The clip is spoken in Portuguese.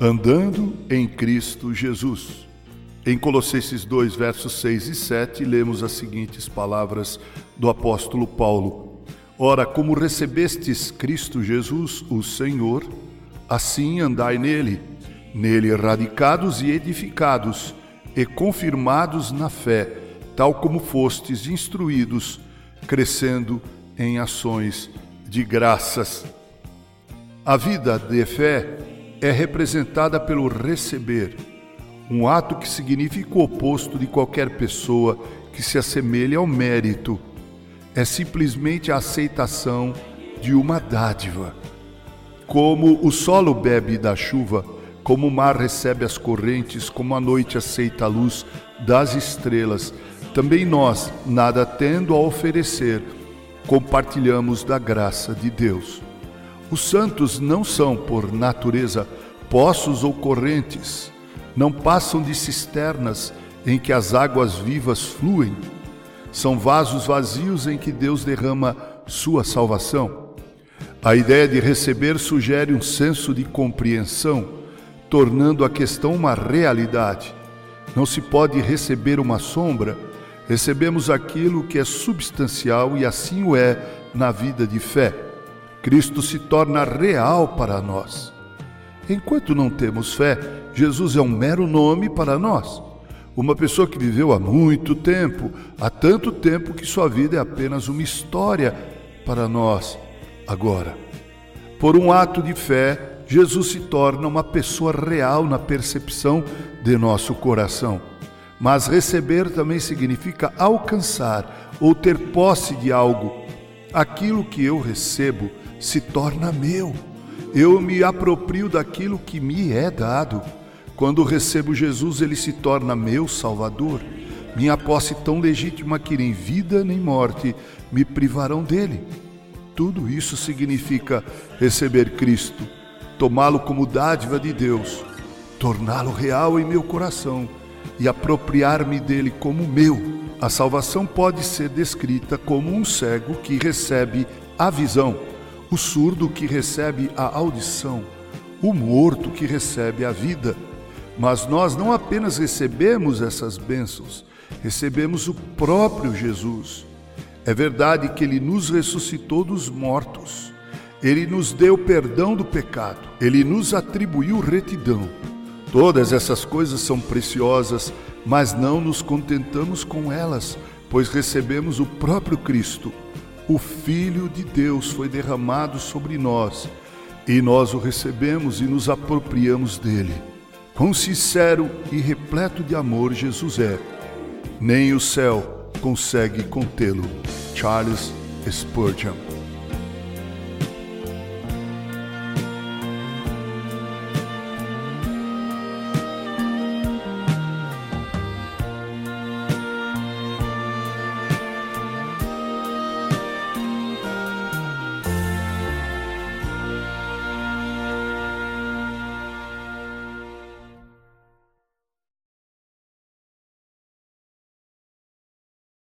andando em Cristo Jesus. Em Colossenses 2, versos 6 e 7, lemos as seguintes palavras do apóstolo Paulo: Ora, como recebestes Cristo Jesus, o Senhor, assim andai nele, nele radicados e edificados e confirmados na fé, tal como fostes instruídos, crescendo em ações de graças. A vida de fé é representada pelo receber, um ato que significa o oposto de qualquer pessoa que se assemelhe ao mérito. É simplesmente a aceitação de uma dádiva. Como o solo bebe da chuva, como o mar recebe as correntes, como a noite aceita a luz das estrelas, também nós, nada tendo a oferecer, compartilhamos da graça de Deus. Os santos não são, por natureza, poços ou correntes, não passam de cisternas em que as águas vivas fluem. São vasos vazios em que Deus derrama sua salvação. A ideia de receber sugere um senso de compreensão, tornando a questão uma realidade. Não se pode receber uma sombra, recebemos aquilo que é substancial e assim o é na vida de fé. Cristo se torna real para nós. Enquanto não temos fé, Jesus é um mero nome para nós. Uma pessoa que viveu há muito tempo, há tanto tempo que sua vida é apenas uma história para nós agora. Por um ato de fé, Jesus se torna uma pessoa real na percepção de nosso coração. Mas receber também significa alcançar ou ter posse de algo. Aquilo que eu recebo se torna meu. Eu me aproprio daquilo que me é dado. Quando recebo Jesus, ele se torna meu Salvador. Minha posse tão legítima que nem vida nem morte me privarão dele. Tudo isso significa receber Cristo, tomá-lo como dádiva de Deus, torná-lo real em meu coração e apropriar-me dele como meu. A salvação pode ser descrita como um cego que recebe a visão o surdo que recebe a audição, o morto que recebe a vida. Mas nós não apenas recebemos essas bênçãos, recebemos o próprio Jesus. É verdade que ele nos ressuscitou dos mortos. Ele nos deu perdão do pecado. Ele nos atribuiu retidão. Todas essas coisas são preciosas, mas não nos contentamos com elas, pois recebemos o próprio Cristo o Filho de Deus foi derramado sobre nós e nós o recebemos e nos apropriamos dele. Quão sincero e repleto de amor Jesus é, nem o céu consegue contê-lo. Charles Spurgeon